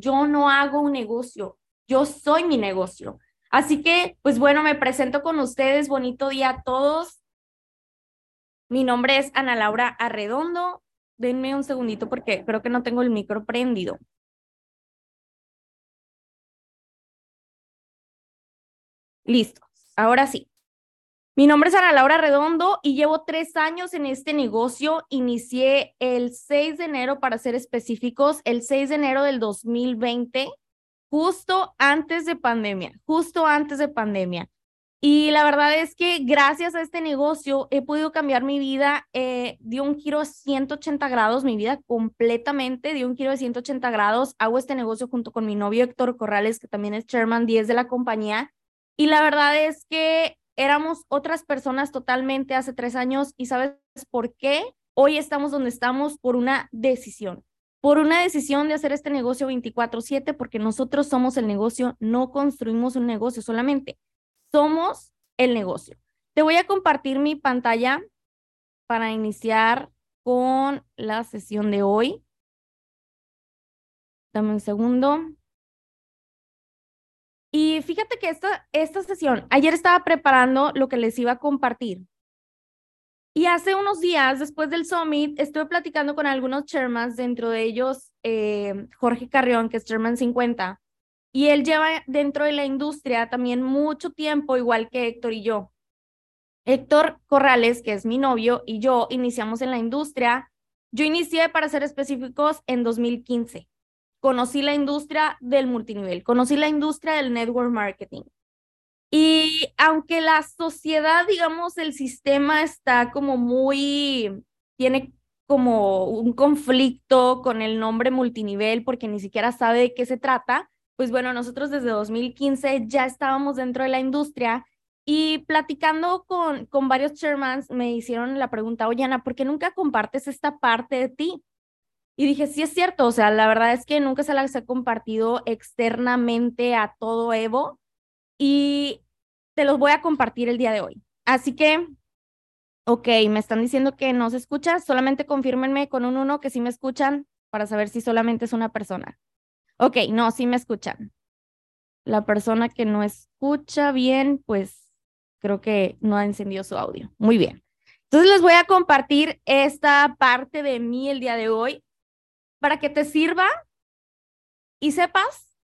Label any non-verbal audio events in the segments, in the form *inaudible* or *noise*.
yo no hago un negocio, yo soy mi negocio. Así que, pues bueno, me presento con ustedes. Bonito día a todos. Mi nombre es Ana Laura Arredondo. Denme un segundito porque creo que no tengo el micro prendido. Listo, ahora sí. Mi nombre es Ana Laura Redondo y llevo tres años en este negocio. Inicié el 6 de enero, para ser específicos, el 6 de enero del 2020, justo antes de pandemia, justo antes de pandemia. Y la verdad es que gracias a este negocio he podido cambiar mi vida, eh, dio un giro a 180 grados, mi vida completamente dio un giro de 180 grados. Hago este negocio junto con mi novio Héctor Corrales, que también es chairman 10 de la compañía. Y la verdad es que éramos otras personas totalmente hace tres años y sabes por qué hoy estamos donde estamos por una decisión, por una decisión de hacer este negocio 24/7 porque nosotros somos el negocio, no construimos un negocio solamente, somos el negocio. Te voy a compartir mi pantalla para iniciar con la sesión de hoy. Dame un segundo. Y fíjate que esta, esta sesión, ayer estaba preparando lo que les iba a compartir. Y hace unos días, después del summit, estuve platicando con algunos chairmans, dentro de ellos eh, Jorge Carrión, que es chairman 50, y él lleva dentro de la industria también mucho tiempo, igual que Héctor y yo. Héctor Corrales, que es mi novio, y yo iniciamos en la industria. Yo inicié, para ser específicos, en 2015 conocí la industria del multinivel, conocí la industria del network marketing. Y aunque la sociedad, digamos, el sistema está como muy, tiene como un conflicto con el nombre multinivel porque ni siquiera sabe de qué se trata, pues bueno, nosotros desde 2015 ya estábamos dentro de la industria y platicando con, con varios chairmans me hicieron la pregunta, oye ¿por qué nunca compartes esta parte de ti? Y dije, sí es cierto, o sea, la verdad es que nunca se las he compartido externamente a todo Evo y te los voy a compartir el día de hoy. Así que, ok, me están diciendo que no se escucha, solamente confírmenme con un uno que sí me escuchan para saber si solamente es una persona. Ok, no, sí me escuchan. La persona que no escucha bien, pues creo que no ha encendido su audio. Muy bien. Entonces les voy a compartir esta parte de mí el día de hoy para que te sirva y sepas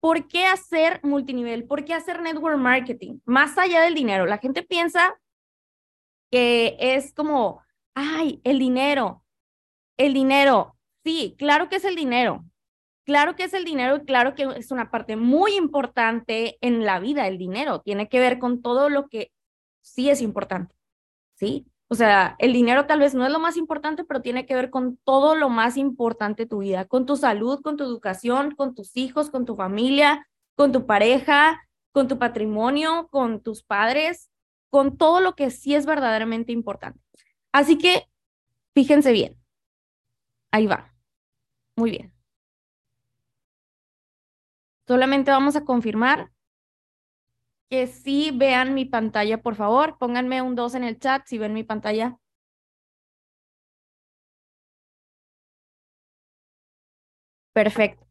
por qué hacer multinivel, por qué hacer network marketing, más allá del dinero. La gente piensa que es como, ay, el dinero, el dinero. Sí, claro que es el dinero. Claro que es el dinero y claro que es una parte muy importante en la vida, el dinero. Tiene que ver con todo lo que sí es importante. ¿Sí? O sea, el dinero tal vez no es lo más importante, pero tiene que ver con todo lo más importante de tu vida, con tu salud, con tu educación, con tus hijos, con tu familia, con tu pareja, con tu patrimonio, con tus padres, con todo lo que sí es verdaderamente importante. Así que fíjense bien. Ahí va. Muy bien. Solamente vamos a confirmar que sí vean mi pantalla, por favor. Pónganme un 2 en el chat si ven mi pantalla. Perfecto.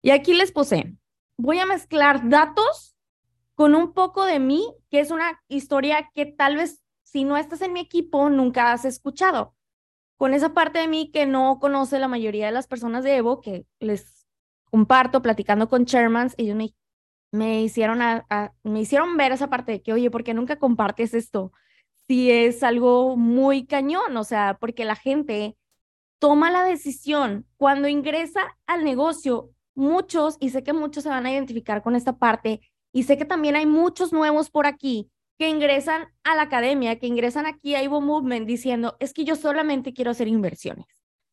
Y aquí les puse, voy a mezclar datos con un poco de mí, que es una historia que tal vez si no estás en mi equipo nunca has escuchado. Con esa parte de mí que no conoce la mayoría de las personas de Evo, que les comparto platicando con chairmans, ellos me me hicieron, me hicieron ver esa parte de que, oye, ¿por qué nunca compartes esto? Si es algo muy cañón, o sea, porque la gente toma la decisión. Cuando ingresa al negocio, muchos, y sé que muchos se van a identificar con esta parte, y sé que también hay muchos nuevos por aquí que ingresan a la academia, que ingresan aquí a Evo Movement diciendo, es que yo solamente quiero hacer inversiones,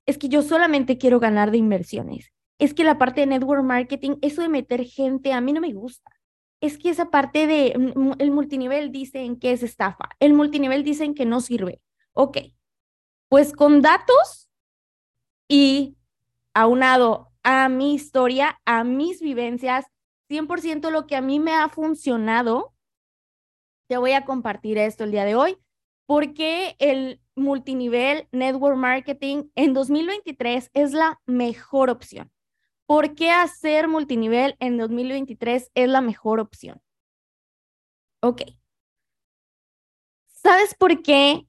es que yo solamente quiero ganar de inversiones, es que la parte de network marketing, eso de meter gente, a mí no me gusta. Es que esa parte de mm, el multinivel dicen que es estafa, el multinivel dicen que no sirve. Ok, pues con datos y aunado a mi historia, a mis vivencias, 100% lo que a mí me ha funcionado, te voy a compartir esto el día de hoy, porque el multinivel network marketing en 2023 es la mejor opción. ¿Por qué hacer multinivel en 2023 es la mejor opción? Ok. ¿Sabes por qué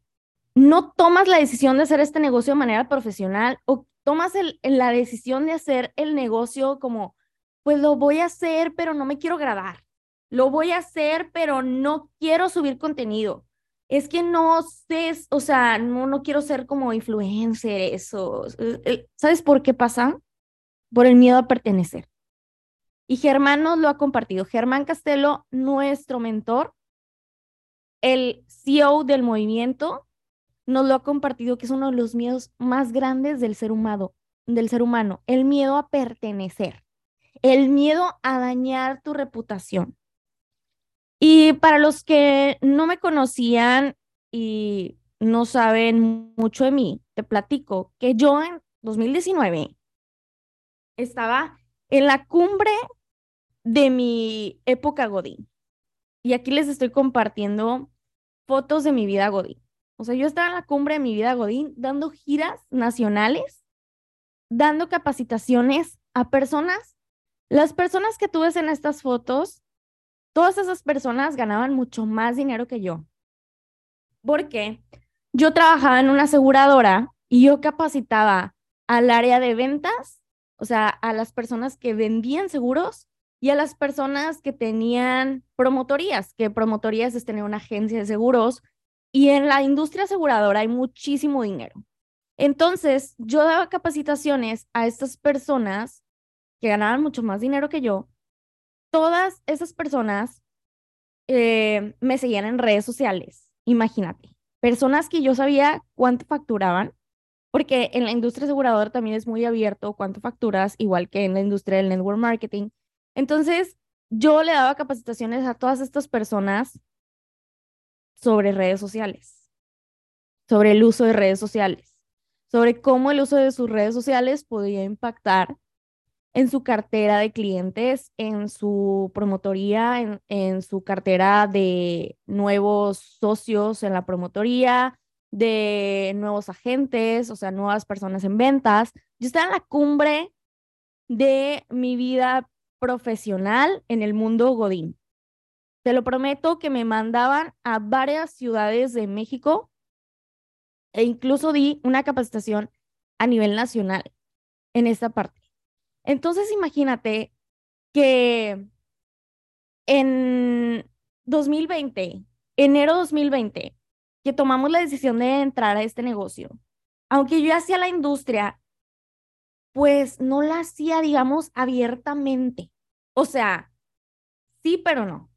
no tomas la decisión de hacer este negocio de manera profesional o tomas la decisión de hacer el negocio como, pues lo voy a hacer, pero no me quiero grabar. Lo voy a hacer, pero no quiero subir contenido. Es que no sé, o sea, no, no quiero ser como influencer, eso. ¿Sabes por qué pasa? Por el miedo a pertenecer. Y Germán nos lo ha compartido. Germán Castelo, nuestro mentor, el CEO del movimiento, nos lo ha compartido que es uno de los miedos más grandes del ser humano, del ser humano, el miedo a pertenecer, el miedo a dañar tu reputación. Y para los que no me conocían y no saben mucho de mí, te platico que yo en 2019 estaba en la cumbre de mi época Godín. Y aquí les estoy compartiendo fotos de mi vida Godín. O sea, yo estaba en la cumbre de mi vida Godín dando giras nacionales, dando capacitaciones a personas. Las personas que tú en estas fotos, todas esas personas ganaban mucho más dinero que yo. Porque yo trabajaba en una aseguradora y yo capacitaba al área de ventas, o sea, a las personas que vendían seguros y a las personas que tenían promotorías, que promotorías es tener una agencia de seguros y en la industria aseguradora hay muchísimo dinero. Entonces, yo daba capacitaciones a estas personas que ganaban mucho más dinero que yo. Todas esas personas eh, me seguían en redes sociales, imagínate. Personas que yo sabía cuánto facturaban, porque en la industria aseguradora también es muy abierto cuánto facturas, igual que en la industria del network marketing. Entonces, yo le daba capacitaciones a todas estas personas sobre redes sociales, sobre el uso de redes sociales, sobre cómo el uso de sus redes sociales podía impactar en su cartera de clientes, en su promotoría, en, en su cartera de nuevos socios en la promotoría, de nuevos agentes, o sea, nuevas personas en ventas. Yo estaba en la cumbre de mi vida profesional en el mundo Godín. Te lo prometo que me mandaban a varias ciudades de México e incluso di una capacitación a nivel nacional en esta parte. Entonces, imagínate que en 2020, enero 2020, que tomamos la decisión de entrar a este negocio, aunque yo hacía la industria, pues no la hacía, digamos, abiertamente. O sea, sí, pero no.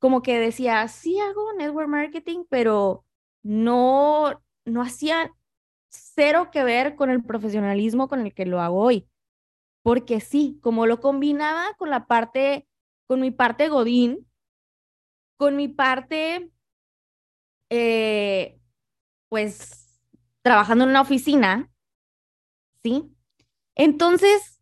Como que decía, sí hago network marketing, pero no, no hacía cero que ver con el profesionalismo con el que lo hago hoy. Porque sí, como lo combinaba con la parte, con mi parte Godín, con mi parte, eh, pues, trabajando en una oficina, ¿sí? Entonces,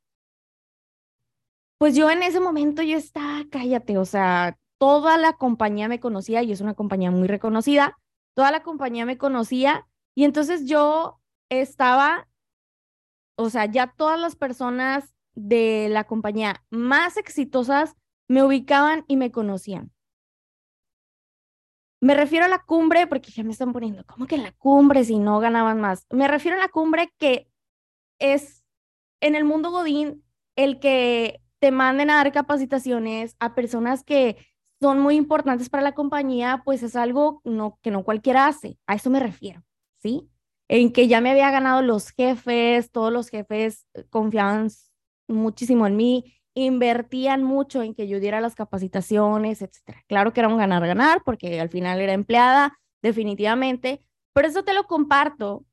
pues yo en ese momento yo estaba, cállate, o sea, toda la compañía me conocía y es una compañía muy reconocida, toda la compañía me conocía y entonces yo estaba, o sea, ya todas las personas de la compañía más exitosas me ubicaban y me conocían. Me refiero a la cumbre, porque ya me están poniendo, ¿cómo que la cumbre si no ganaban más? Me refiero a la cumbre que es en el mundo Godín el que te manden a dar capacitaciones a personas que son muy importantes para la compañía, pues es algo no, que no cualquiera hace. A eso me refiero, ¿sí? En que ya me había ganado los jefes, todos los jefes confiaban muchísimo en mí, invertían mucho en que yo diera las capacitaciones, etcétera. Claro que era un ganar-ganar porque al final era empleada, definitivamente, pero eso te lo comparto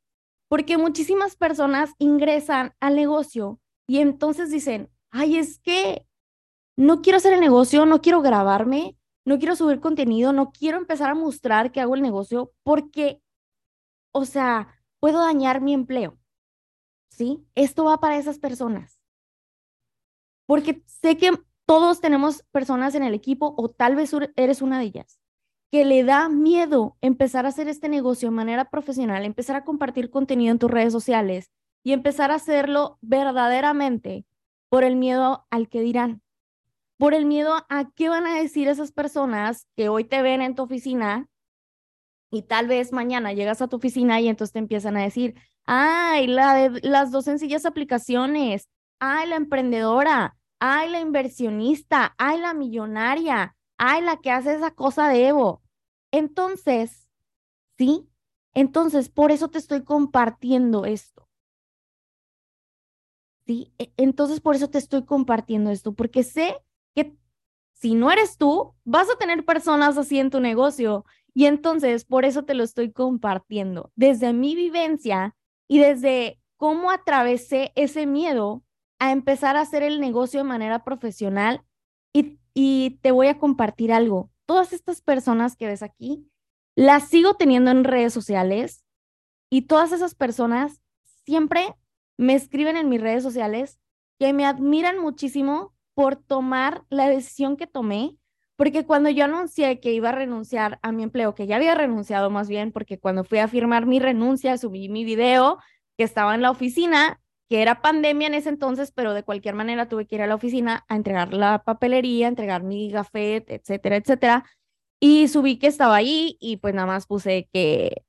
porque muchísimas personas ingresan al negocio y entonces dicen, ay, es que no quiero hacer el negocio, no quiero grabarme, no quiero subir contenido, no quiero empezar a mostrar que hago el negocio porque, o sea, puedo dañar mi empleo. ¿Sí? Esto va para esas personas. Porque sé que todos tenemos personas en el equipo o tal vez eres una de ellas que le da miedo empezar a hacer este negocio de manera profesional, empezar a compartir contenido en tus redes sociales y empezar a hacerlo verdaderamente por el miedo al que dirán, por el miedo a qué van a decir esas personas que hoy te ven en tu oficina y tal vez mañana llegas a tu oficina y entonces te empiezan a decir, ay, la de las dos sencillas aplicaciones, ay, la emprendedora, ay, la inversionista, ay, la millonaria, ay, la que hace esa cosa de Evo. Entonces, ¿sí? Entonces, por eso te estoy compartiendo esto. ¿Sí? E, entonces, por eso te estoy compartiendo esto, porque sé que si no eres tú, vas a tener personas así en tu negocio. Y entonces, por eso te lo estoy compartiendo. Desde mi vivencia y desde cómo atravesé ese miedo a empezar a hacer el negocio de manera profesional. Y, y te voy a compartir algo. Todas estas personas que ves aquí, las sigo teniendo en redes sociales y todas esas personas siempre me escriben en mis redes sociales que me admiran muchísimo por tomar la decisión que tomé, porque cuando yo anuncié que iba a renunciar a mi empleo, que ya había renunciado más bien, porque cuando fui a firmar mi renuncia, subí mi video que estaba en la oficina, que era pandemia en ese entonces, pero de cualquier manera tuve que ir a la oficina a entregar la papelería, entregar mi gafet, etcétera, etcétera. Y subí que estaba ahí y pues nada más puse que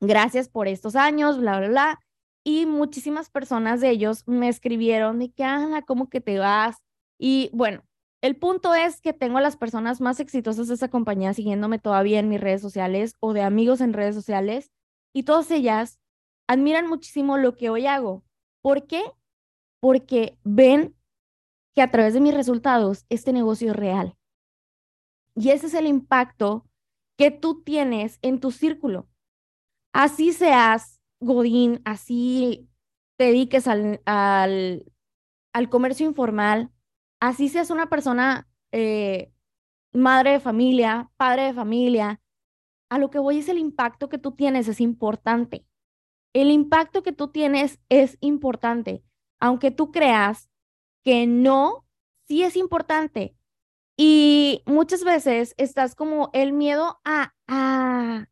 gracias por estos años, bla, bla, bla. Y muchísimas personas de ellos me escribieron de que, Ana, ¿cómo que te vas? Y bueno, el punto es que tengo a las personas más exitosas de esa compañía siguiéndome todavía en mis redes sociales o de amigos en redes sociales y todas ellas admiran muchísimo lo que hoy hago. ¿Por qué? Porque ven que a través de mis resultados este negocio es real. Y ese es el impacto que tú tienes en tu círculo. Así seas Godín, así te dediques al, al, comercio informal, así seas una persona eh, madre de familia, padre de familia, a lo que voy es el impacto que tú tienes es importante. El impacto que tú tienes es importante, aunque tú creas que no, sí es importante. Y muchas veces estás como el miedo a, a,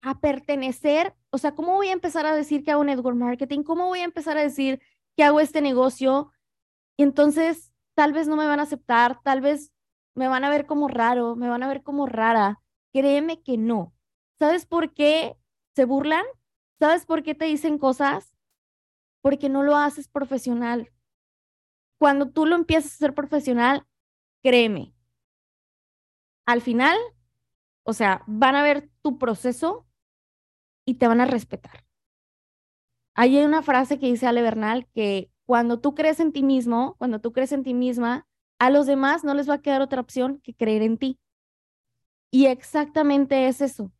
a pertenecer, o sea, ¿cómo voy a empezar a decir que hago network marketing? ¿Cómo voy a empezar a decir que hago este negocio? Y entonces tal vez no me van a aceptar, tal vez me van a ver como raro, me van a ver como rara. Créeme que no. ¿Sabes por qué se burlan? ¿Sabes por qué te dicen cosas? Porque no lo haces profesional. Cuando tú lo empiezas a hacer profesional, créeme, al final, o sea, van a ver tu proceso y te van a respetar. Hay una frase que dice Ale Bernal que cuando tú crees en ti mismo, cuando tú crees en ti misma, a los demás no les va a quedar otra opción que creer en ti. Y exactamente es eso.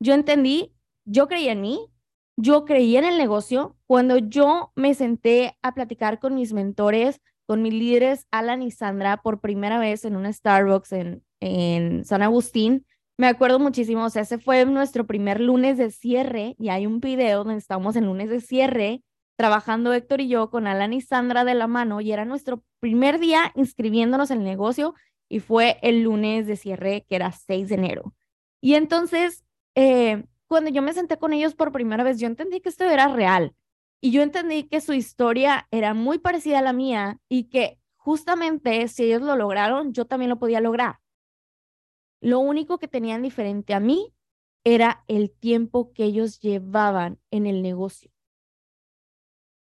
Yo entendí, yo creí en mí, yo creí en el negocio. Cuando yo me senté a platicar con mis mentores, con mis líderes Alan y Sandra por primera vez en un Starbucks en, en San Agustín. Me acuerdo muchísimo, o sea, ese fue nuestro primer lunes de cierre y hay un video donde estábamos en lunes de cierre trabajando Héctor y yo con Alan y Sandra de la mano y era nuestro primer día inscribiéndonos en el negocio y fue el lunes de cierre que era 6 de enero. Y entonces, eh, cuando yo me senté con ellos por primera vez, yo entendí que esto era real. Y yo entendí que su historia era muy parecida a la mía y que justamente si ellos lo lograron, yo también lo podía lograr. Lo único que tenían diferente a mí era el tiempo que ellos llevaban en el negocio.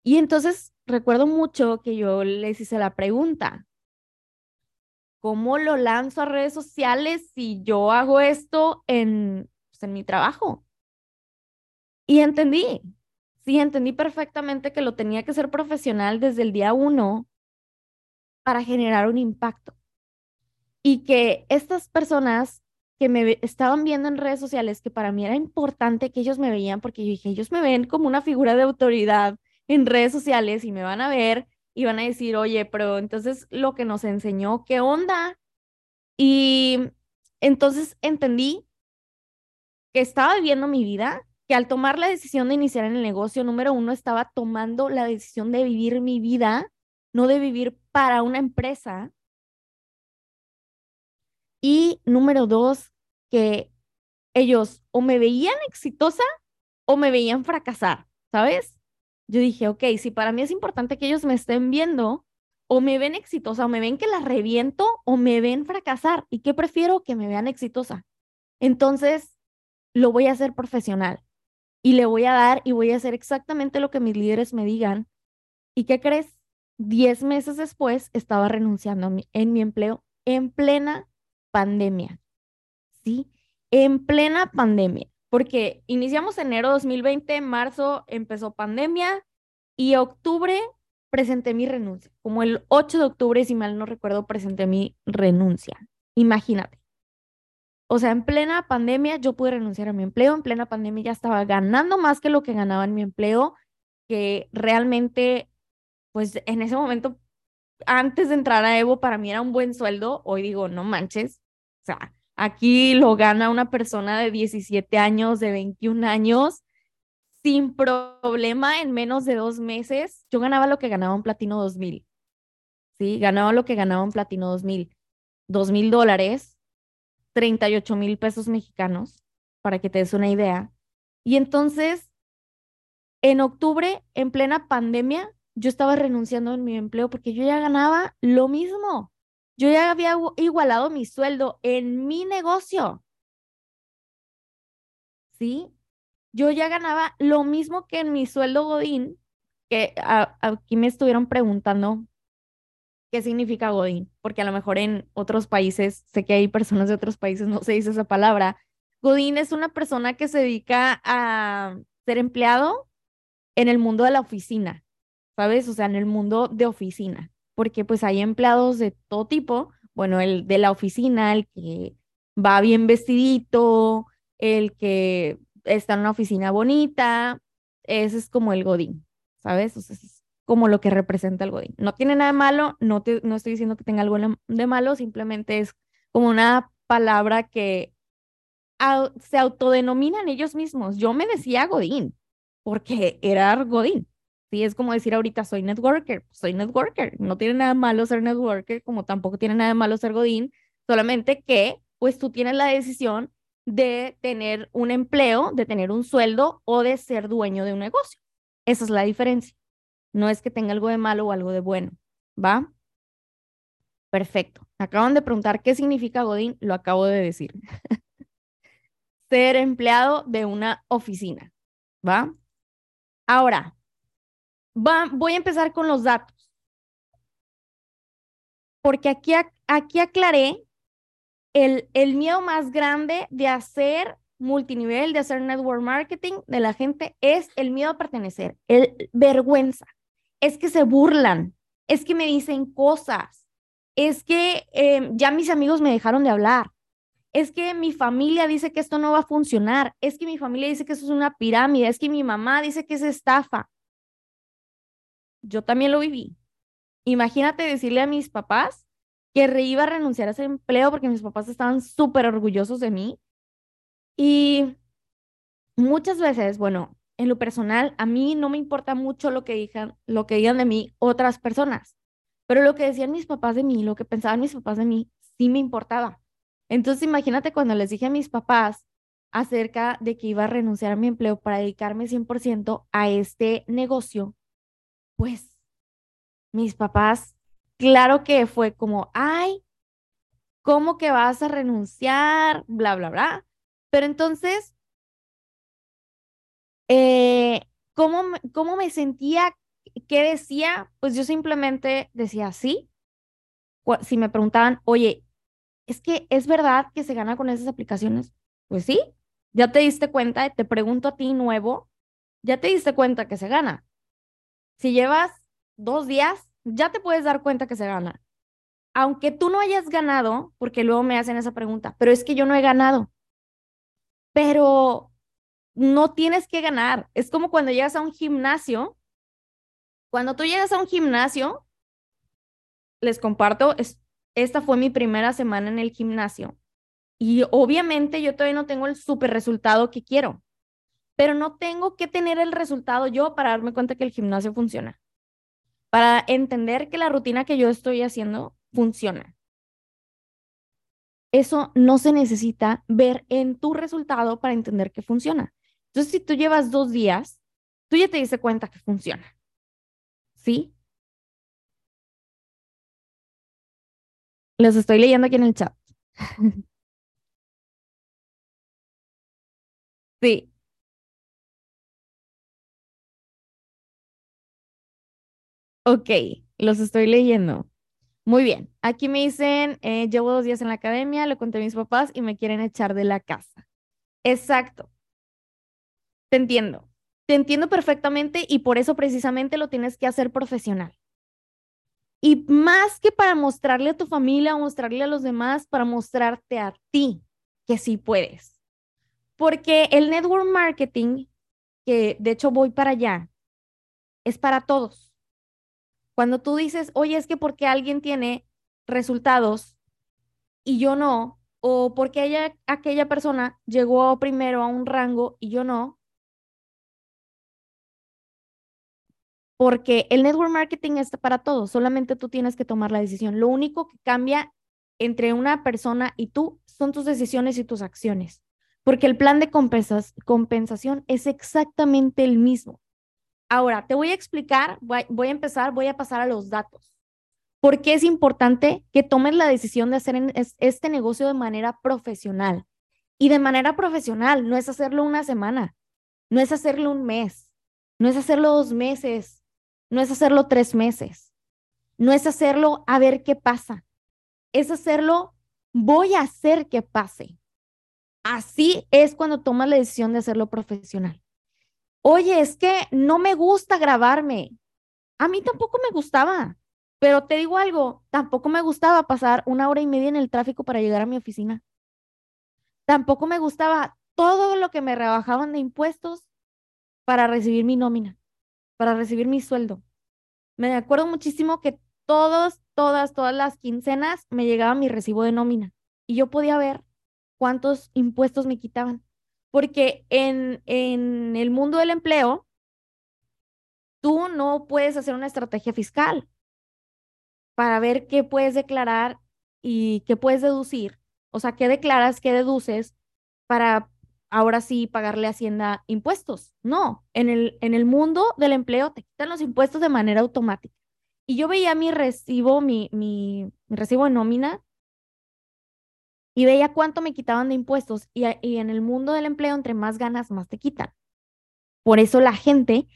Y entonces recuerdo mucho que yo les hice la pregunta, ¿cómo lo lanzo a redes sociales si yo hago esto en, pues, en mi trabajo? Y entendí, sí, entendí perfectamente que lo tenía que ser profesional desde el día uno para generar un impacto. Y que estas personas que me estaban viendo en redes sociales, que para mí era importante que ellos me veían, porque yo dije, ellos me ven como una figura de autoridad en redes sociales y me van a ver y van a decir, oye, pero entonces lo que nos enseñó, ¿qué onda? Y entonces entendí que estaba viviendo mi vida que al tomar la decisión de iniciar en el negocio, número uno, estaba tomando la decisión de vivir mi vida, no de vivir para una empresa. Y número dos, que ellos o me veían exitosa o me veían fracasar, ¿sabes? yo dije, ok, si para mí es importante que ellos me estén viendo, o me ven exitosa, o me ven que la reviento, o me ven fracasar. ¿Y qué prefiero? Que me vean exitosa. Entonces, lo voy a hacer profesional y le voy a dar y voy a hacer exactamente lo que mis líderes me digan. ¿Y qué crees? Diez meses después estaba renunciando en mi empleo en plena pandemia. ¿Sí? En plena pandemia. Porque iniciamos enero 2020, marzo empezó pandemia y octubre presenté mi renuncia. Como el 8 de octubre, si mal no recuerdo, presenté mi renuncia. Imagínate. O sea, en plena pandemia yo pude renunciar a mi empleo, en plena pandemia ya estaba ganando más que lo que ganaba en mi empleo, que realmente, pues en ese momento, antes de entrar a Evo, para mí era un buen sueldo. Hoy digo, no manches. O sea, aquí lo gana una persona de 17 años, de 21 años, sin problema en menos de dos meses. Yo ganaba lo que ganaba un platino 2000. Sí, ganaba lo que ganaba un platino 2000. Dos mil dólares, 38 mil pesos mexicanos, para que te des una idea. Y entonces, en octubre, en plena pandemia, yo estaba renunciando en mi empleo porque yo ya ganaba lo mismo. Yo ya había igualado mi sueldo en mi negocio. ¿Sí? yo ya ganaba lo mismo que en mi sueldo Godín, que aquí me estuvieron preguntando qué significa Godín, porque a lo mejor en otros países, sé que hay personas de otros países, no se dice esa palabra. Godín es una persona que se dedica a ser empleado en el mundo de la oficina, ¿sabes? O sea, en el mundo de oficina, porque pues hay empleados de todo tipo, bueno, el de la oficina, el que va bien vestidito, el que está en una oficina bonita, ese es como el Godín, ¿sabes? O sea, como lo que representa el Godín. No tiene nada malo, no, te, no estoy diciendo que tenga algo de malo, simplemente es como una palabra que se autodenominan ellos mismos. Yo me decía Godín, porque era Godín. Sí, es como decir ahorita soy networker, soy networker. No tiene nada malo ser networker, como tampoco tiene nada malo ser Godín, solamente que pues tú tienes la decisión de tener un empleo, de tener un sueldo o de ser dueño de un negocio. Esa es la diferencia. No es que tenga algo de malo o algo de bueno, ¿va? Perfecto. Acaban de preguntar qué significa Godín, lo acabo de decir. *laughs* ser empleado de una oficina, ¿va? Ahora, va, voy a empezar con los datos. Porque aquí, aquí aclaré el, miedo más grande de hacer multinivel, de hacer network marketing de la gente es el miedo a pertenecer, el vergüenza. Es que se burlan, es que me dicen cosas, es que em, ya mis amigos me dejaron de hablar, es que mi familia dice que esto no va a funcionar, es que mi familia dice que eso es una pirámide, es que mi mamá dice que es estafa. Yo también lo viví. Imagínate decirle a mis papás que iba a renunciar a ese empleo porque mis papás estaban súper orgullosos de mí. Y muchas veces, bueno, en lo personal, a mí no me importa mucho lo que digan, lo que digan de mí otras personas, pero lo que decían mis papás de mí, lo que pensaban mis papás de mí, sí me importaba. Entonces, imagínate cuando les dije a mis papás acerca de que iba a renunciar a mi empleo para dedicarme 100% a este negocio, pues mis papás claro que fue como, ay, ¿cómo que vas a renunciar? Bla, bla, bla. Pero entonces, eh, ¿cómo, ¿cómo me sentía? ¿Qué decía? Pues yo simplemente decía, sí. Si me preguntaban, oye, es que es verdad que se gana con esas aplicaciones. Pues sí, ya te diste cuenta, te pregunto a ti nuevo, ya te diste cuenta que se gana. Si llevas dos días, ya te puedes dar cuenta que se gana. Aunque tú no hayas ganado, porque luego me hacen esa pregunta, pero es que yo no he ganado. Pero no tienes que ganar. Es como cuando llegas a un gimnasio. Cuando tú llegas a un gimnasio, les comparto, esta fue mi primera semana en el gimnasio. Y obviamente yo todavía no tengo el super resultado que quiero, pero no tengo que tener el resultado yo para darme cuenta que el gimnasio funciona para entender que la rutina que yo estoy haciendo funciona. Eso no se necesita ver en tu resultado para entender que funciona. Entonces, si tú llevas dos días tú ya te diste cuenta que funciona. ¿Sí? Los estoy leyendo aquí en el chat. *laughs* Sí. Ok, los estoy leyendo. Muy bien. Aquí me dicen, eh, llevo dos días en la academia, le conté a mis papás y me quieren echar de la casa. Exacto. Te entiendo. Te entiendo perfectamente y por eso precisamente lo tienes que hacer profesional. Y más que para mostrarle a tu familia mostrarle a los demás, para mostrarte a ti que sí puedes. Porque el network marketing, que de hecho voy para allá, es para todos. Cuando tú dices, oye, es que porque alguien tiene resultados y yo no, o porque ella, aquella persona llegó primero a un rango y yo no, porque el network marketing está para todos, solamente tú tienes que tomar la decisión. Lo único que cambia entre una persona y tú son tus decisiones y tus acciones, porque el plan de compensación es exactamente el mismo. Ahora, te voy a explicar, voy, a empezar, voy a pasar a los datos. ¿Por qué es importante que tomes la decisión de hacer este negocio de manera profesional? Y de manera profesional, no es hacerlo una semana, no es hacerlo un mes, no es hacerlo dos meses, no es hacerlo tres meses, no es hacerlo a ver qué pasa, es hacerlo, voy a hacer que pase. Así es cuando tomas la decisión de hacerlo profesional. Oye, es que no me gusta grabarme. A mí tampoco me gustaba, pero te digo algo, tampoco me gustaba pasar una hora y media en el tráfico para llegar a mi oficina. Tampoco me gustaba todo lo que me rebajaban de impuestos para recibir mi nómina para recibir mi sueldo. Me acuerdo muchísimo que todos, todas, todas las quincenas me llegaba mi recibo de nómina y yo podía ver cuántos impuestos me quitaban. Porque en, en el mundo del empleo, tú no puedes hacer una estrategia fiscal para ver qué puedes declarar y qué puedes deducir. O sea, qué declaras, qué deduces para ahora sí pagarle a Hacienda impuestos. No, en el, en el mundo del empleo te quitan los impuestos de manera automática. Y yo veía mi recibo, mi, mi, recibo de nómina y veía cuánto me quitaban de impuestos. Y, en el mundo del empleo, entre más ganas, más te quitan. Por eso la gente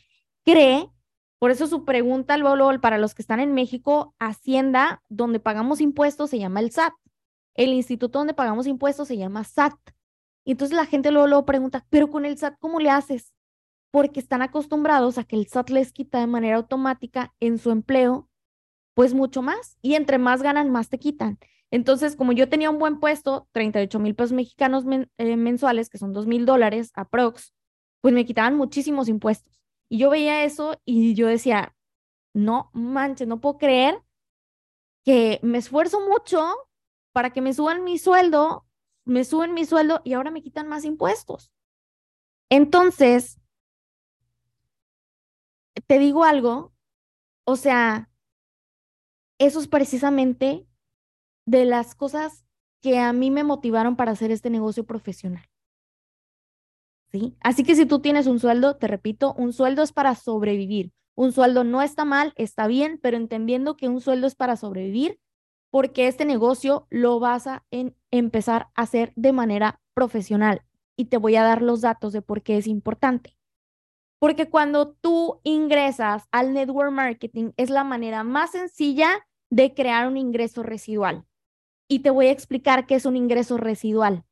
cree, por eso su pregunta, luego, para los que están en México, Hacienda, donde pagamos impuestos, se llama el SAT. El instituto donde pagamos impuestos se llama SAT. Y entonces la gente luego, luego pregunta, pero con el SAT, ¿cómo le haces? Porque están acostumbrados a que el SAT les quita de manera automática en su empleo, pues mucho más. Y entre más ganan, más te quitan. Entonces, como yo tenía un buen puesto, 38 mil pesos mexicanos eh, mensuales, que son 2 mil dólares aprox, pues me quitaban muchísimos impuestos. Y yo veía eso y yo decía, no manches, no puedo creer que me esfuerzo mucho para que me suban mi sueldo me suben mi sueldo y ahora me quitan más impuestos. Entonces, te digo algo, o sea, eso es precisamente de las cosas que a mí me motivaron para hacer este negocio profesional. ¿Sí? Así que si tú tienes un sueldo, te repito, un sueldo es para sobrevivir. Un sueldo no está mal, está bien, pero entendiendo que un sueldo es para sobrevivir, porque este negocio lo vas a empezar a hacer de manera profesional. Y te voy a dar los datos de por qué es importante. Porque cuando tú ingresas al network marketing es la manera más sencilla de crear un ingreso residual. Y te voy a explicar qué es un ingreso residual.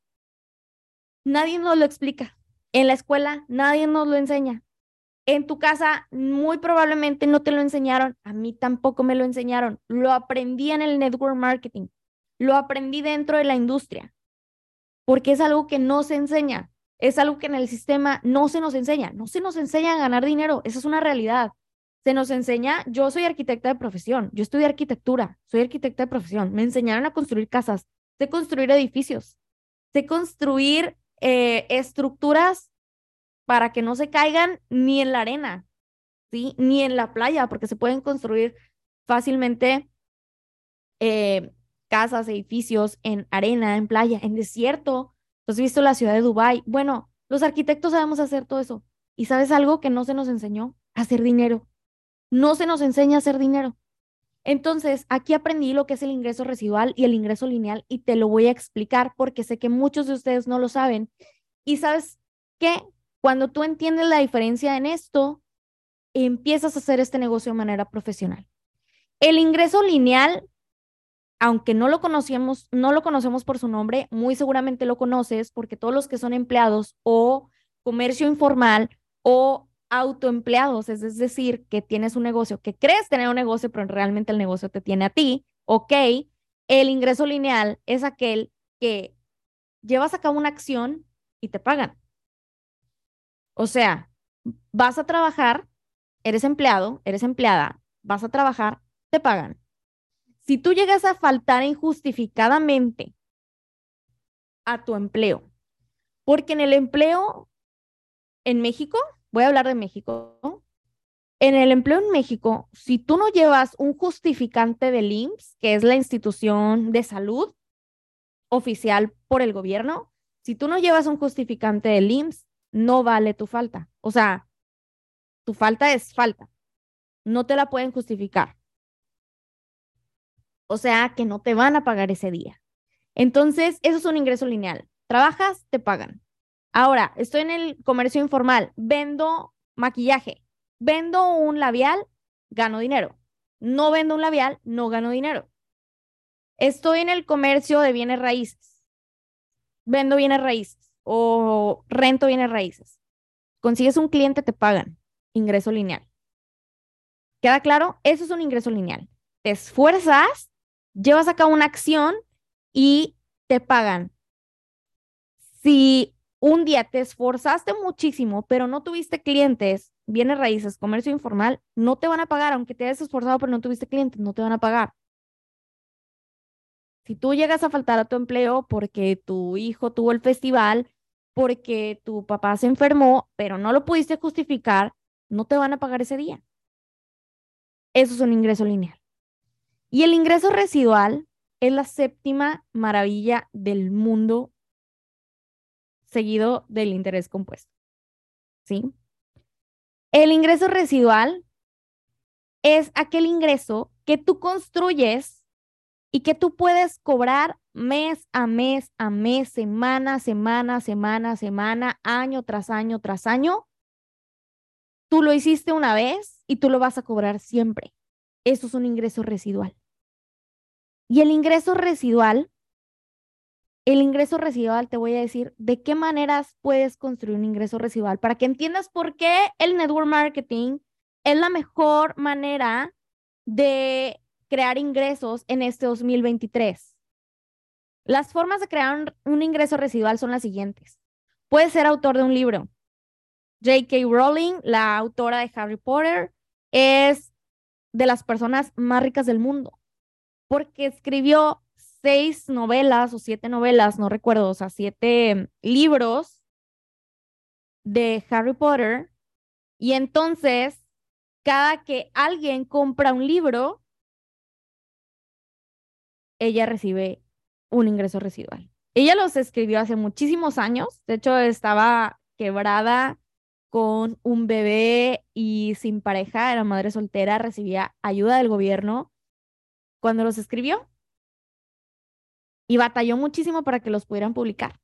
Nadie nos lo explica. En la escuela nadie nos lo enseña. En tu casa muy probablemente no te lo enseñaron, a mí tampoco me lo enseñaron, lo aprendí en el network marketing, lo aprendí dentro de la industria, porque es algo que no se enseña, es algo que en el sistema no se nos enseña, no se nos enseña a ganar dinero, esa es una realidad. Se nos enseña, yo soy arquitecta de profesión, yo estudié arquitectura, soy arquitecta de profesión, me enseñaron a construir casas, sé construir edificios, sé construir eh, estructuras para que no se caigan ni en la arena, ¿sí? Ni en la playa, porque se pueden construir fácilmente eh, casas, edificios en arena, en playa, en desierto. ¿Has visto la ciudad de Dubái? Bueno, los arquitectos sabemos hacer todo eso. ¿Y sabes algo que no se nos enseñó? Hacer dinero. No se nos enseña a hacer dinero. Entonces, aquí aprendí lo que es el ingreso residual y el ingreso lineal y te lo voy a explicar porque sé que muchos de ustedes no lo saben. Y sabes que cuando tú entiendes la diferencia en esto, empiezas a hacer este negocio de manera profesional. El ingreso lineal, aunque no lo conocíamos, no lo conocemos por su nombre, muy seguramente lo conoces porque todos los que son empleados o comercio informal o autoempleados, es decir, que tienes un negocio, que crees tener un negocio, pero realmente el negocio te tiene a ti, ok, el ingreso lineal es aquel que llevas a cabo una acción y te pagan. O sea, vas a trabajar, eres empleado, eres empleada, vas a trabajar, te pagan. Si tú llegas a faltar injustificadamente a tu empleo, porque en el empleo en México voy a hablar de México. En el empleo en México, si tú no llevas un justificante del IMSS, que es la institución de salud oficial por el gobierno, si tú no llevas un justificante del IMSS, no vale tu falta. O sea, tu falta es falta. No te la pueden justificar. O sea, que no te van a pagar ese día. Entonces, eso es un ingreso lineal. Trabajas, te pagan. Ahora, estoy en el comercio informal, vendo maquillaje, vendo un labial, gano dinero. No vendo un labial, no gano dinero. Estoy en el comercio de bienes raíces, vendo bienes raíces o rento bienes raíces. Consigues un cliente, te pagan. Ingreso lineal. ¿Queda claro? Eso es un ingreso lineal. Te esfuerzas, llevas a cabo una acción y te pagan. Si un día te esforzaste muchísimo, pero no tuviste clientes, bienes raíces, comercio informal, no te van a pagar, aunque te hayas esforzado, pero no tuviste clientes, no te van a pagar. Si tú llegas a faltar a tu empleo porque tu hijo tuvo el festival, porque tu papá se enfermó, pero no lo pudiste justificar, no te van a pagar ese día. Eso es un ingreso lineal. Y el ingreso residual es la séptima maravilla del mundo seguido del interés compuesto. ¿Sí? El ingreso residual es aquel ingreso que tú construyes y que tú puedes cobrar mes a mes, a mes, semana, semana, semana, semana, año tras año tras año. Tú lo hiciste una vez y tú lo vas a cobrar siempre. Eso es un ingreso residual. Y el ingreso residual el ingreso residual, te voy a decir de qué maneras puedes construir un ingreso residual para que entiendas por qué el network marketing es la mejor manera de crear ingresos en este 2023. Las formas de crear un, ingreso residual son las siguientes. Puedes ser autor de un libro. J.K. Rowling, la autora de Harry Potter, es de las personas más ricas del mundo porque escribió seis novelas o siete novelas, no recuerdo, o sea, siete libros de Harry Potter. Y entonces, cada que alguien compra un libro, ella recibe un ingreso residual. Ella los escribió hace muchísimos años, de hecho estaba quebrada con un bebé y sin pareja, era madre soltera, recibía ayuda del gobierno cuando los escribió y batalló muchísimo para que los pudieran publicar.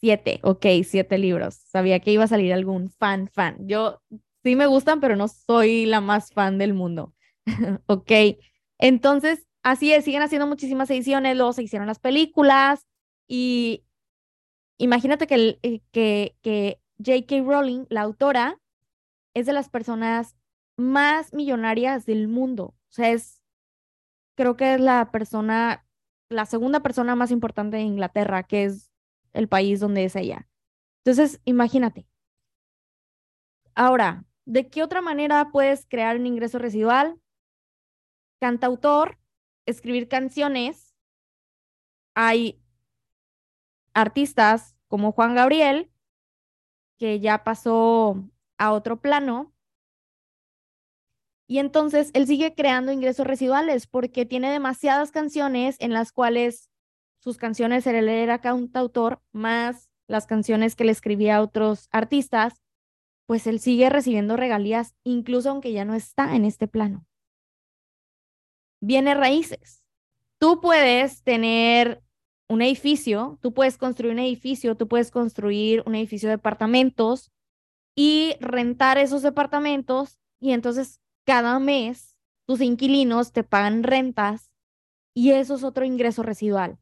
Siete, ok, siete libros. Sabía que iba a salir algún fan, fan. Yo sí me gustan, pero no soy la más fan del mundo. *laughs* ok, entonces, así es, siguen haciendo muchísimas ediciones, luego se hicieron las películas y imagínate que, eh, que, que J.K. Rowling, la autora, es de las personas más millonarias del mundo. O sea, es, creo que es la persona la segunda persona más importante de Inglaterra, que es el país donde es ella. Entonces, imagínate. Ahora, ¿de qué otra manera puedes crear un ingreso residual? Cantautor, escribir canciones. Hay artistas como Juan Gabriel, que ya pasó a otro plano, y entonces él sigue creando ingresos residuales porque tiene demasiadas canciones en las cuales sus canciones él era cantautor más las canciones que le escribía a otros artistas, pues él sigue recibiendo regalías, incluso aunque ya no está en este plano. Viene raíces. Tú puedes tener un edificio, tú puedes construir un edificio, tú puedes construir un edificio de departamentos y rentar esos departamentos y entonces cada mes tus inquilinos te pagan rentas y eso es otro ingreso residual.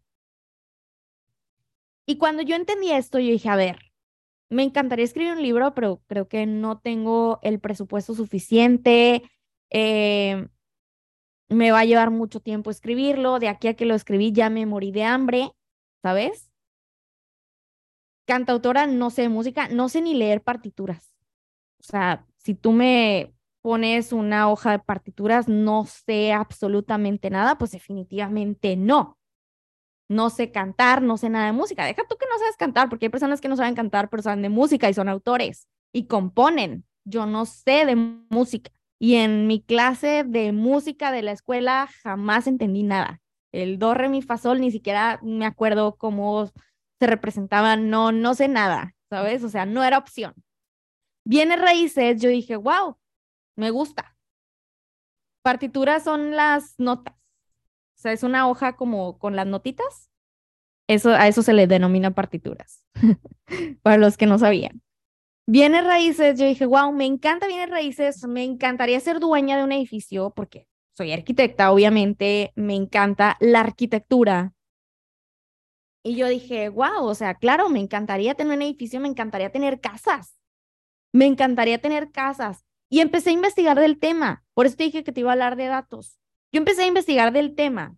Y cuando yo entendí esto, yo dije, a ver, me encantaría escribir un libro, pero creo que no tengo el presupuesto suficiente. Eh, me va a llevar mucho tiempo escribirlo. De aquí a que lo escribí ya me morí de hambre, ¿sabes? Cantautora, no sé música, no sé ni leer partituras. O sea, si tú me pones una hoja de partituras, no sé absolutamente nada, pues definitivamente no. No sé cantar, no sé nada de música. Deja tú que no sabes cantar, porque hay personas que no saben cantar, pero saben de música y son autores y componen. Yo no sé de música. Y en mi clase de música de la escuela jamás entendí nada. El do, re, mi, fa, sol, ni siquiera me acuerdo cómo se representaban, no, no sé nada, ¿sabes? O sea, no era opción. Viene raíces, yo dije, wow, me gusta. Partituras son las notas. O sea, es una hoja como con las notitas. Eso, a eso se le denomina partituras, *laughs* para los que no sabían. Viene raíces, yo dije, wow, me encanta viene raíces, me encantaría ser dueña de un edificio porque soy arquitecta, obviamente, me encanta la arquitectura. Y yo dije, wow, o sea, claro, me encantaría tener un edificio, me encantaría tener casas, me encantaría tener casas. Y empecé a investigar del tema. Por eso te dije que te iba a hablar de datos. Yo empecé a investigar del tema.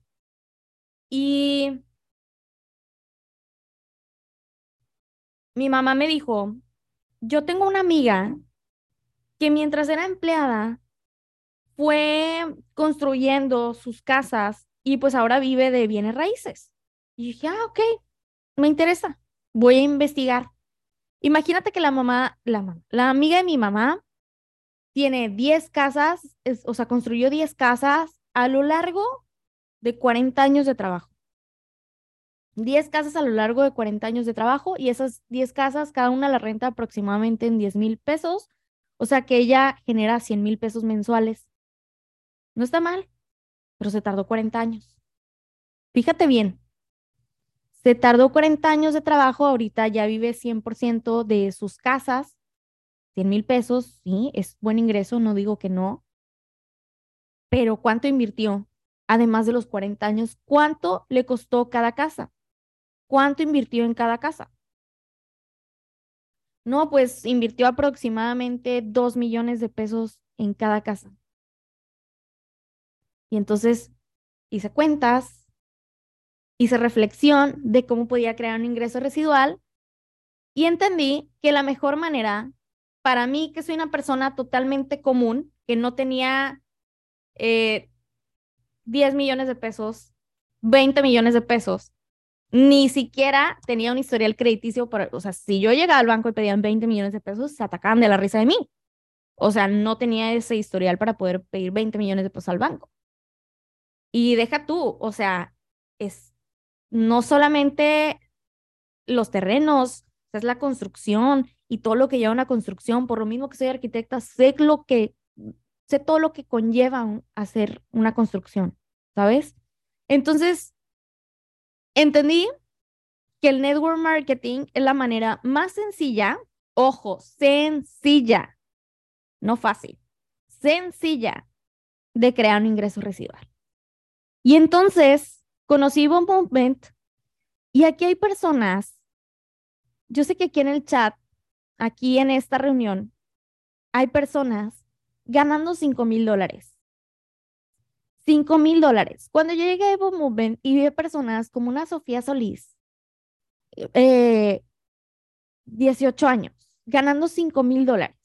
Y mi mamá me dijo, yo tengo una amiga que mientras era empleada fue construyendo sus casas y pues ahora vive de bienes raíces. Y dije, ah, ok, me interesa, voy a investigar. Imagínate que la mamá, la, la amiga de mi mamá tiene 10 casas, o sea, construyó 10 casas a lo largo de 40 años de trabajo. 10 casas a lo largo de 40 años de trabajo y esas 10 casas, cada una la renta aproximadamente en 10 mil pesos, o sea que ella genera 100 mil pesos mensuales. No está mal, pero se tardó 40 años. Fíjate bien, se tardó 40 años de trabajo, ahorita ya vive 100% de sus casas 100 mil pesos, sí, es buen ingreso, no digo que no, pero ¿cuánto invirtió? Además de los 40 años, ¿cuánto le costó cada casa? ¿Cuánto invirtió en cada casa? No, pues invirtió aproximadamente 2 millones de pesos en cada casa. Y entonces hice cuentas, hice reflexión de cómo podía crear un ingreso residual y entendí que la mejor manera para mí, que soy una persona totalmente común, que no tenía 10 eh, millones de pesos, 20 millones de pesos, ni siquiera tenía un historial crediticio, o sea, si yo llegaba al banco y pedían 20 millones de pesos, se atacaban de la risa de mí. O sea, no tenía ese historial para poder pedir 20 millones de pesos al banco. Y deja tú, o sea, es no solamente los terrenos, es la construcción, y todo lo que lleva una construcción, por lo mismo que soy arquitecta, sé lo que, sé todo lo que conlleva hacer una construcción, ¿sabes? Entonces, entendí que el network marketing es la manera más sencilla, ojo, sencilla, no fácil, sencilla de crear un ingreso residual. Y entonces conocí Bon Movement y aquí hay personas, yo sé que aquí en el chat aquí en esta reunión hay personas ganando 5 mil dólares. 5 mil dólares. Cuando yo llegué a Evo Movement y vi personas como una Sofía Solís, 18 eh, años, ganando 5 mil dólares.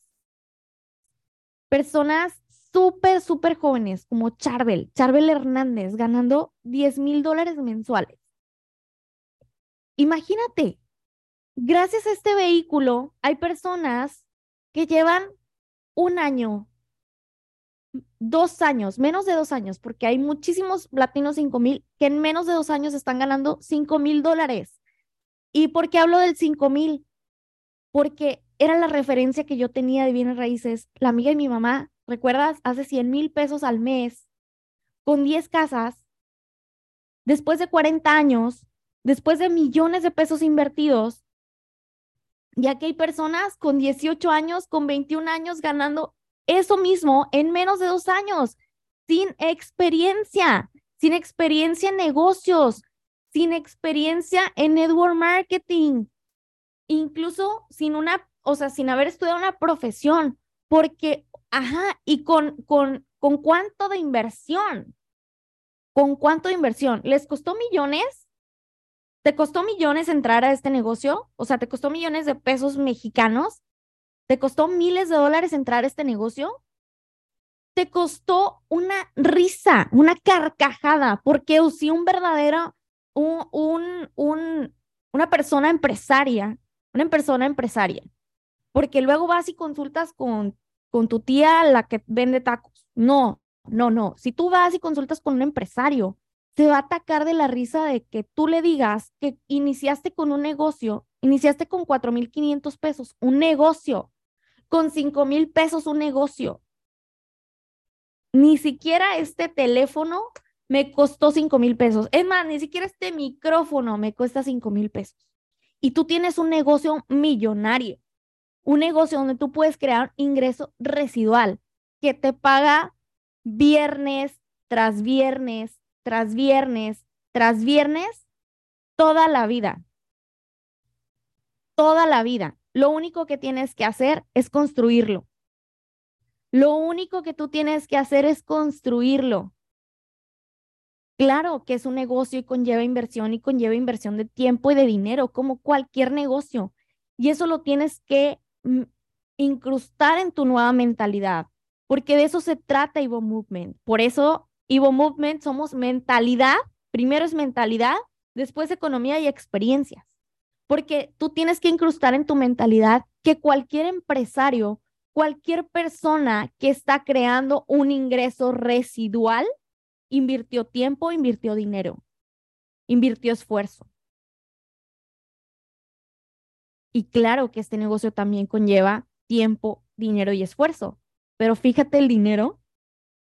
Personas súper, súper jóvenes como Charbel, Charbel Hernández, ganando 10 mil dólares mensuales. Imagínate, gracias a este vehículo hay personas que llevan un año, dos años, menos de dos años, porque hay muchísimos latinos 5 mil que en menos de dos años están ganando 5 mil dólares. ¿Y por qué hablo del 5 mil? Porque era la referencia que yo tenía de bienes raíces. La amiga de mi mamá, ¿recuerdas? Hace 100 mil pesos al mes, con 10 casas, después de 40 años, después de millones de pesos invertidos, ya que hay personas con 18 años, con 21 años ganando eso mismo en menos de dos años, sin experiencia, sin experiencia en negocios, sin experiencia en network marketing, incluso sin una, o sea, sin haber estudiado una profesión, porque, ajá, y con, con, con cuánto de inversión, con cuánto de inversión, ¿les costó millones? ¿Te costó millones entrar a este negocio? O sea, ¿te costó millones de pesos mexicanos? ¿Te costó miles de dólares entrar a este negocio? ¿Te costó una risa, una carcajada? Porque si un verdadero, un, un, un, una persona empresaria una persona empresaria, porque luego vas y consultas con, con tu tía, la que vende tacos. No, no, no. Si tú vas y consultas con un empresario, se va a atacar de la risa de que tú le digas que iniciaste con un negocio, iniciaste con 4.500 pesos, un negocio, con 5.000 pesos, un negocio. Ni siquiera este teléfono me costó 5.000 pesos. Es más, ni siquiera este micrófono me cuesta 5.000 pesos y tú tienes un negocio millonario, un negocio donde tú puedes crear ingreso residual que te paga viernes tras viernes, tras viernes, tras viernes, toda la vida. Toda la vida. Lo único que tienes que hacer es construirlo. Lo único que tú tienes que hacer es construirlo. Claro que es un negocio y conlleva inversión y conlleva inversión de tiempo y de dinero, como cualquier negocio. Y eso lo tienes que mm, incrustar en tu nueva mentalidad, porque de eso se trata Evo Movement. Por eso, Evo Movement somos mentalidad, primero es mentalidad, después economía y experiencias. Porque tú tienes que incrustar en tu mentalidad que cualquier empresario, cualquier persona que está creando un ingreso residual, invirtió tiempo, invirtió dinero, invirtió esfuerzo. Y claro que este negocio también conlleva tiempo, dinero y esfuerzo. Pero fíjate el dinero,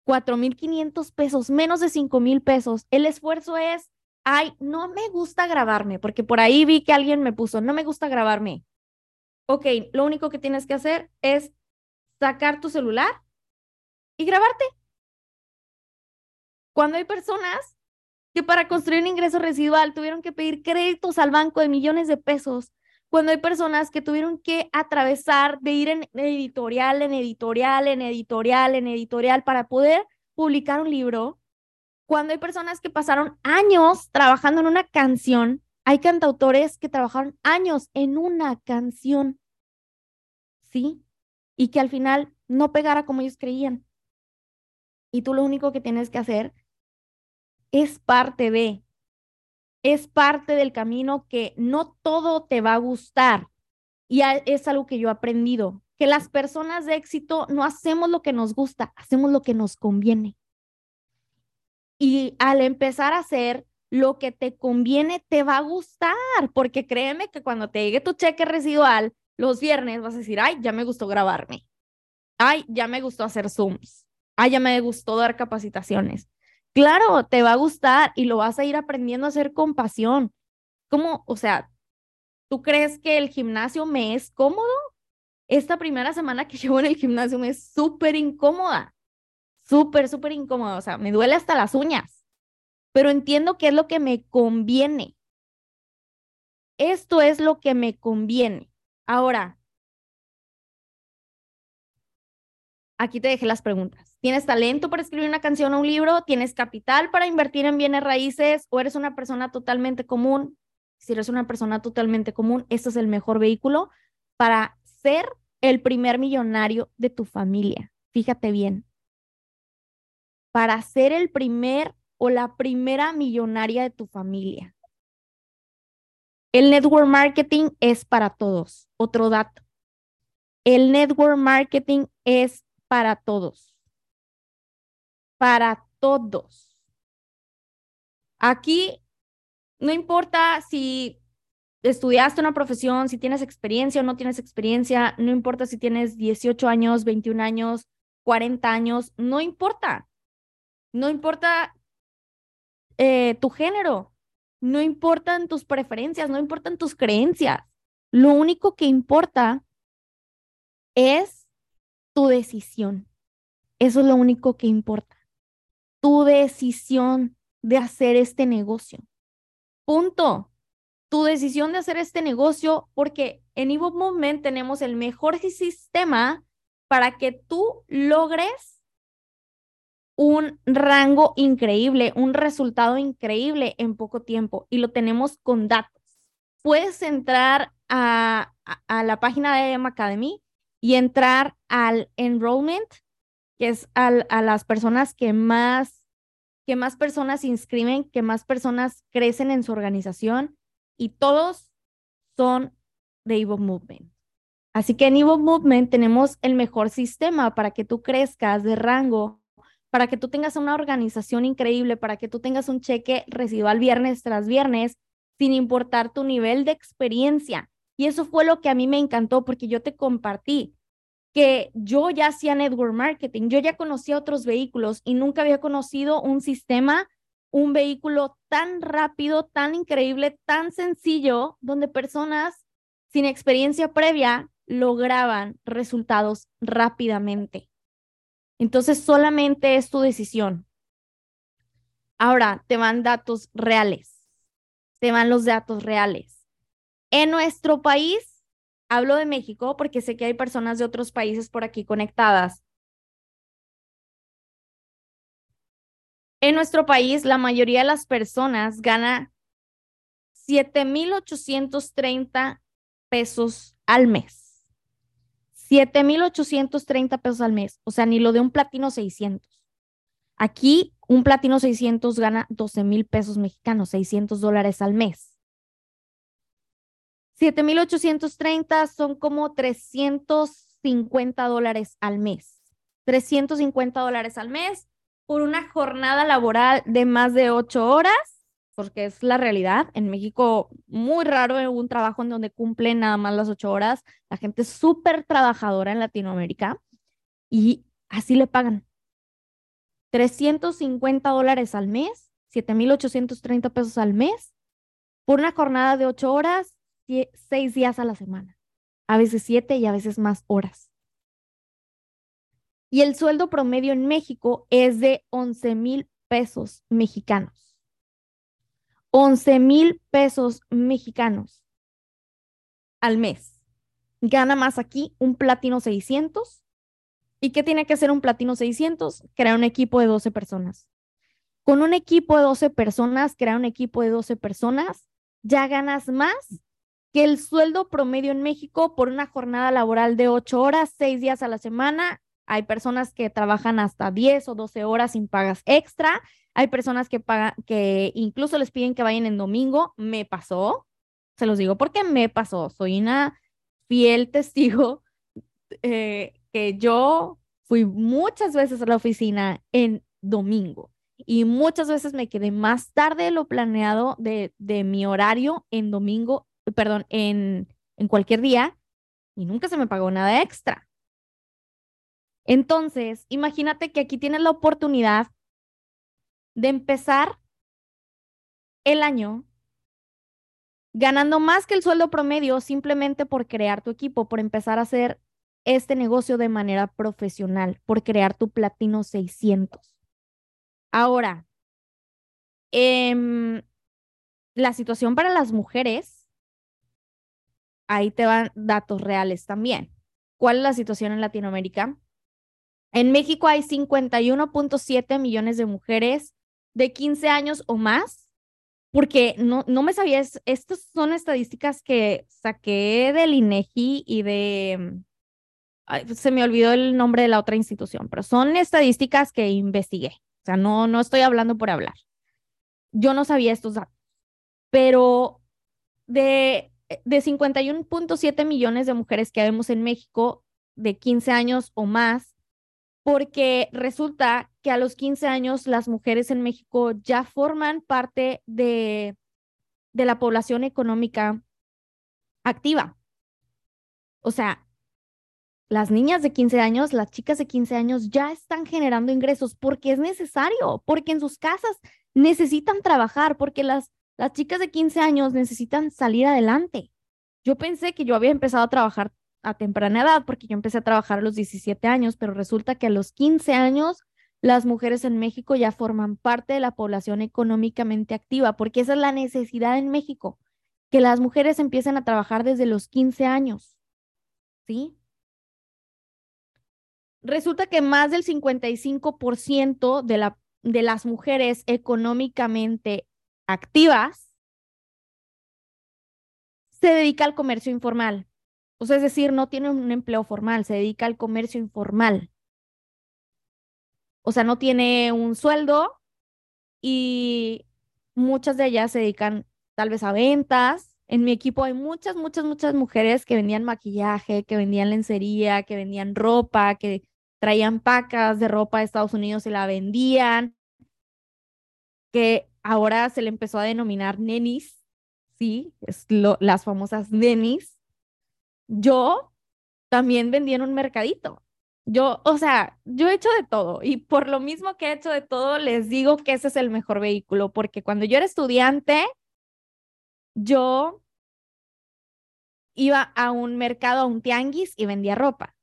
4.500 pesos, menos de 5.000 pesos. El esfuerzo es, ay, no me gusta grabarme, porque por ahí vi que alguien me puso, no me gusta grabarme. Ok, lo único que tienes que hacer es sacar tu celular y grabarte. Cuando hay personas que para construir un ingreso residual tuvieron que pedir créditos al banco de millones de pesos, cuando hay personas que tuvieron que atravesar de ir en editorial, en editorial, en editorial, en editorial para poder publicar un libro, cuando hay personas que pasaron años trabajando en una canción, hay cantautores que trabajaron años en una canción, ¿sí? Y que al final no pegara como ellos creían. Y tú lo único que tienes que hacer es parte de, es parte del camino que no todo te va a gustar. Y es algo que yo he aprendido, que las personas de éxito no hacemos lo que nos gusta, hacemos lo que nos conviene. Y al empezar a hacer lo que te conviene, te va a gustar, porque créeme que cuando te llegue tu cheque residual los viernes vas a decir, ay, ya me gustó grabarme. Ay, ya me gustó hacer Zooms. Ay, ya me gustó dar capacitaciones. Claro, te va a gustar y lo vas a ir aprendiendo a hacer con pasión. ¿Cómo? O sea, ¿tú crees que el gimnasio me es cómodo? Esta primera semana que *laughs* llevo en el gimnasio me es súper incómoda. Súper, súper incómoda. O sea, me duele hasta las uñas. Pero entiendo que es lo que me conviene. Esto es lo que me conviene. Ahora, aquí te dejé las preguntas. ¿Tienes talento para escribir una canción o un libro? ¿Tienes capital para invertir en bienes raíces? ¿O eres una persona totalmente común? Si eres una persona totalmente común, este es el mejor vehículo para ser el primer millonario de tu familia. Fíjate bien. Para ser el primer o la primera millonaria de tu familia. El network marketing es para todos. Otro dato. El network marketing es para todos para todos. Aquí no importa si estudiaste una profesión, si tienes experiencia o no tienes experiencia, no importa si tienes 18 años, 21 años, 40 años, no importa. No importa eh, tu género, no importan tus preferencias, no importan tus creencias. Lo único que importa es tu decisión. Eso es lo único que importa. Tu decisión de hacer este negocio. Punto. Tu decisión de hacer este negocio porque en Evo Movement tenemos el mejor sistema para que tú logres un rango increíble, un resultado increíble en poco tiempo y lo tenemos con datos. Puedes entrar a, a, la página de M Academy y entrar al enrollment, que es al, a las personas que más, que más personas inscriben, que más personas crecen en su organización y todos son de Evo Movement. Así que en Evo Movement tenemos el mejor sistema para que tú crezcas de rango, para que tú tengas una organización increíble, para que tú tengas un cheque residual viernes tras viernes, sin importar tu nivel de experiencia. Y eso fue lo que a mí me encantó porque yo te compartí que yo ya hacía network marketing, yo ya conocía otros vehículos y nunca había conocido un sistema, un vehículo tan rápido, tan increíble, tan sencillo, donde personas sin experiencia previa lograban resultados rápidamente. Entonces solamente es tu decisión. Ahora te van datos reales, te van los datos reales. En nuestro país, hablo de México porque sé que hay personas de otros países por aquí conectadas. En nuestro país, la mayoría de las personas gana 7,830 pesos al mes. 7,830 pesos al mes, o sea, ni lo de un platino 600. Aquí un platino 600 gana 12 mil pesos mexicanos, 600 dólares al mes. 7,830 son como 350 dólares al mes. 350 dólares al mes por una jornada laboral de más de 8 horas porque es la realidad. En México, muy raro un trabajo en donde cumplen nada más las ocho horas. La gente es súper trabajadora en Latinoamérica y así le pagan. 350 dólares al mes, 7,830 pesos al mes, por una jornada de ocho horas, seis días a la semana. A veces siete y a veces más horas. Y el sueldo promedio en México es de 11 mil pesos mexicanos. 11 mil pesos mexicanos al mes. Gana más aquí un platino 600. ¿Y qué tiene que hacer un platino 600? Crear un equipo de 12 personas. Con un equipo de 12 personas, crear un equipo de 12 personas, ya ganas más que el sueldo promedio en México por una jornada laboral de 8 horas, 6 días a la semana. Hay personas que trabajan hasta 10 o 12 horas sin pagas extra hay personas que pagan, que incluso les piden que vayan en domingo. Me pasó, se los digo porque me pasó. Soy una fiel testigo eh, que yo fui muchas veces a la oficina en domingo y muchas veces me quedé más tarde de lo planeado de, de mi horario en domingo, perdón, en, en cualquier día y nunca se me pagó nada extra. Entonces, imagínate que aquí tienes la oportunidad de empezar el año ganando más que el sueldo promedio simplemente por crear tu equipo, por empezar a hacer este negocio de manera profesional, por crear tu platino 600. Ahora, em, la situación para las mujeres, ahí te van datos reales también. ¿Cuál es la situación en Latinoamérica? En México hay 51.7 millones de mujeres de 15 años o más, porque no, no me sabía, estas son estadísticas que saqué del INEGI y de, se me olvidó el nombre de la otra institución, pero son estadísticas que investigué, o sea, no, no estoy hablando por hablar. Yo no sabía estos datos, pero de, de 51.7 millones de mujeres que vemos en México de 15 años o más, porque resulta que a los 15 años las mujeres en México ya forman parte de, de la población económica activa. O sea, las niñas de 15 años, las chicas de 15 años ya están generando ingresos porque es necesario, porque en sus casas necesitan trabajar, porque las, las chicas de 15 años necesitan salir adelante. Yo pensé que yo había empezado a trabajar a temprana edad porque yo empecé a trabajar a los 17 años, pero resulta que a los 15 años las mujeres en México ya forman parte de la población económicamente activa, porque esa es la necesidad en México, que las mujeres empiecen a trabajar desde los 15 años. ¿Sí? Resulta que más del 55% de, la, de las mujeres económicamente activas se dedica al comercio informal. O sea, es decir, no tiene un empleo formal, se dedica al comercio informal. O sea, no tiene un sueldo y muchas de ellas se dedican tal vez a ventas. En mi equipo hay muchas, muchas, muchas mujeres que vendían maquillaje, que vendían lencería, que vendían ropa, que traían pacas de ropa de Estados Unidos y la vendían, que ahora se le empezó a denominar nenis, sí, es las famosas nenis yo también vendí en un mercadito. Yo, o sea, yo he hecho de todo y por lo mismo que he hecho de todo, les digo que ese es el mejor vehículo, porque cuando yo era estudiante, yo iba a un mercado, a un tianguis y vendía ropa.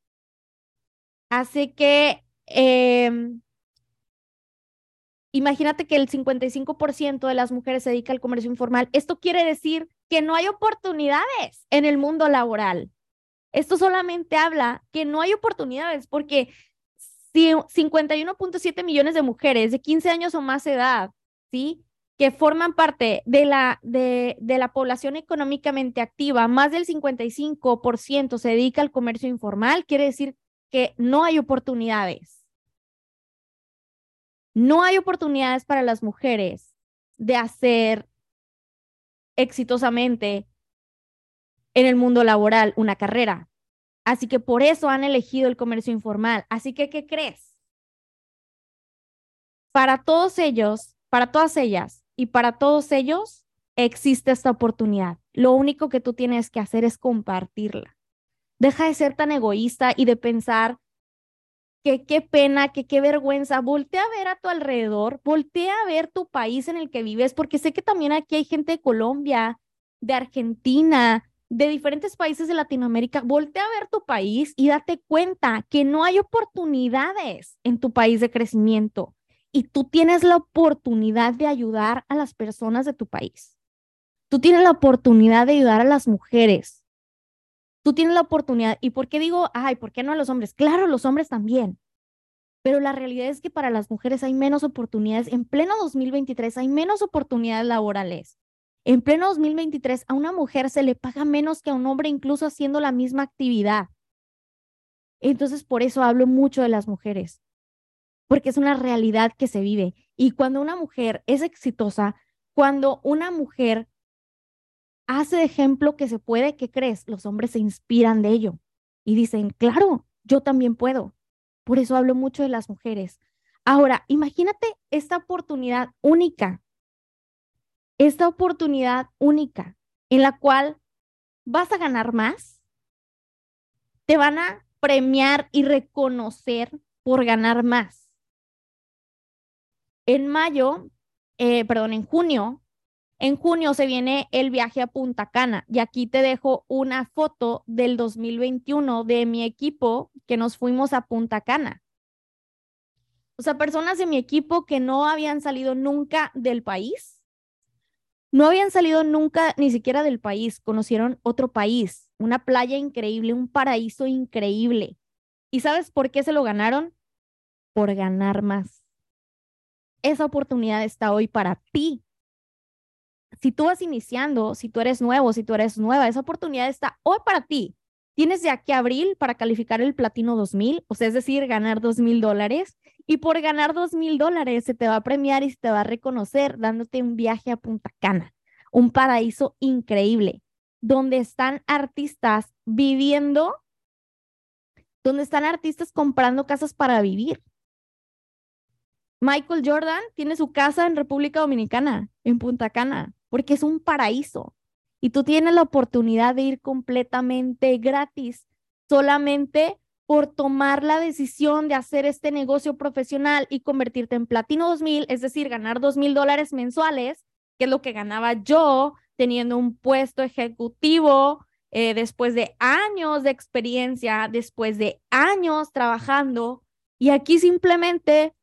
Así que em, imagínate que el 55% de las mujeres se dedica al comercio informal. Esto quiere decir que no hay oportunidades en el mundo laboral. Esto solamente habla que no hay oportunidades porque si 51.7 millones de mujeres de 15 años o más edad, ¿sí? que forman parte de la, de, de la población económicamente activa, más del 55% se dedica al comercio informal, quiere decir que no hay oportunidades. No hay oportunidades para las mujeres de hacer exitosamente en el mundo laboral una carrera. Así que por eso han elegido el comercio informal. Así que, ¿qué crees? Para todos ellos, para todas ellas y para todos ellos existe esta oportunidad. Lo único que tú tienes que hacer es compartirla. Deja de ser tan egoísta y de pensar que qué pena, que qué vergüenza. Voltea a ver a tu alrededor, voltea a ver tu país en el que vives, porque sé que también aquí hay gente de Colombia, de Argentina, de diferentes países de Latinoamérica, voltea a ver tu país y date cuenta que no hay oportunidades en tu país de crecimiento y tú tienes la oportunidad de ayudar a las personas de tu país. Tú tienes la oportunidad de ayudar a las mujeres. Tú tienes la oportunidad. ¿Y por qué digo, ay, por qué no a los hombres? Claro, los hombres también. Pero la realidad es que para las mujeres hay menos oportunidades. En pleno 2023 hay menos oportunidades laborales. En pleno 2023, a una mujer se le paga menos que a un hombre incluso haciendo la misma actividad. Entonces, por eso hablo mucho de las mujeres, porque es una realidad que se vive. Y cuando una mujer es exitosa, cuando una mujer hace ejemplo que se puede, ¿qué crees? Los hombres se inspiran de ello y dicen, claro, yo también puedo. Por eso hablo mucho de las mujeres. Ahora, imagínate esta oportunidad única esta oportunidad única en la cual vas a ganar más, te van a premiar y reconocer por ganar más. En mayo, eh, perdón, en junio, en junio se viene el viaje a Punta Cana y aquí te dejo una foto del 2021 de mi equipo que nos fuimos a Punta Cana. O sea, personas de mi equipo que no habían salido nunca del país no habían salido nunca ni siquiera del país, conocieron otro país, una playa increíble, un paraíso increíble. ¿Y sabes por qué se lo ganaron? Por ganar más. Esa oportunidad está hoy para ti. Si tú vas iniciando, si tú eres nuevo, si tú eres nueva, esa oportunidad está hoy para ti. Tienes de aquí a abril para calificar el Platino 2000, o sea, es decir, ganar 2,000 dólares. Y por ganar 2,000 dólares se te va a premiar y se te va a reconocer dándote un viaje a Punta Cana, un paraíso increíble, donde están artistas viviendo, donde están artistas comprando casas para vivir. Michael Jordan tiene su casa en República Dominicana, en Punta Cana, porque es un paraíso. y tú tienes la oportunidad de ir completamente gratis, solamente por tomar la decisión de hacer este negocio profesional y convertirte en platino 2000, es decir, ganar 2000 dólares mensuales, que es lo que ganaba yo teniendo un puesto ejecutivo eh, después de años de experiencia, después de años trabajando. Y aquí simplemente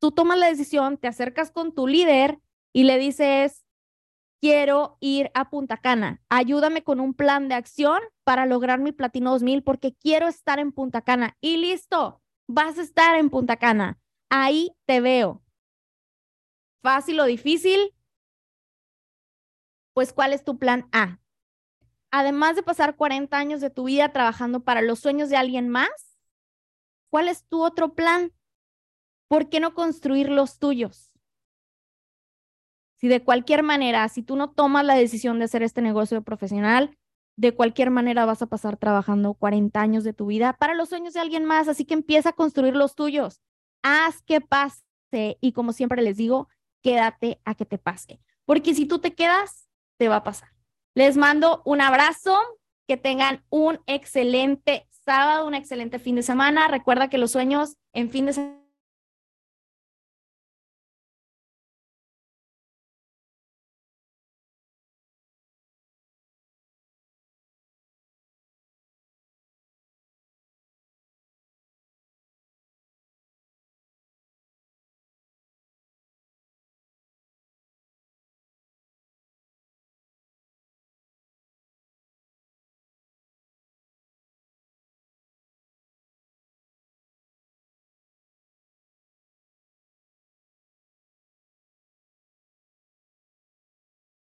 tú tomas la decisión, te acercas con tu líder y le dices, quiero ir a Punta Cana, ayúdame con un plan de acción para lograr mi platino 2000 porque quiero estar en Punta Cana. Y listo, vas a estar en Punta Cana. Ahí te veo. ¿Fácil o difícil? Pues, ¿cuál es tu plan A? Además de pasar 40 años de tu vida trabajando para los sueños de alguien más, ¿cuál es tu otro plan? ¿Por qué no construir los tuyos? Si de cualquier manera, si tú no tomas la decisión de hacer este negocio profesional, de cualquier manera vas a pasar trabajando 40 años de tu vida para los sueños de alguien más, así que empieza a construir los tuyos. Haz que pase y como siempre les digo, quédate a que te pase, porque si tú te quedas, te va a pasar. Les mando un abrazo, que tengan un excelente sábado, un excelente fin de semana. Recuerda que los sueños en fin de semana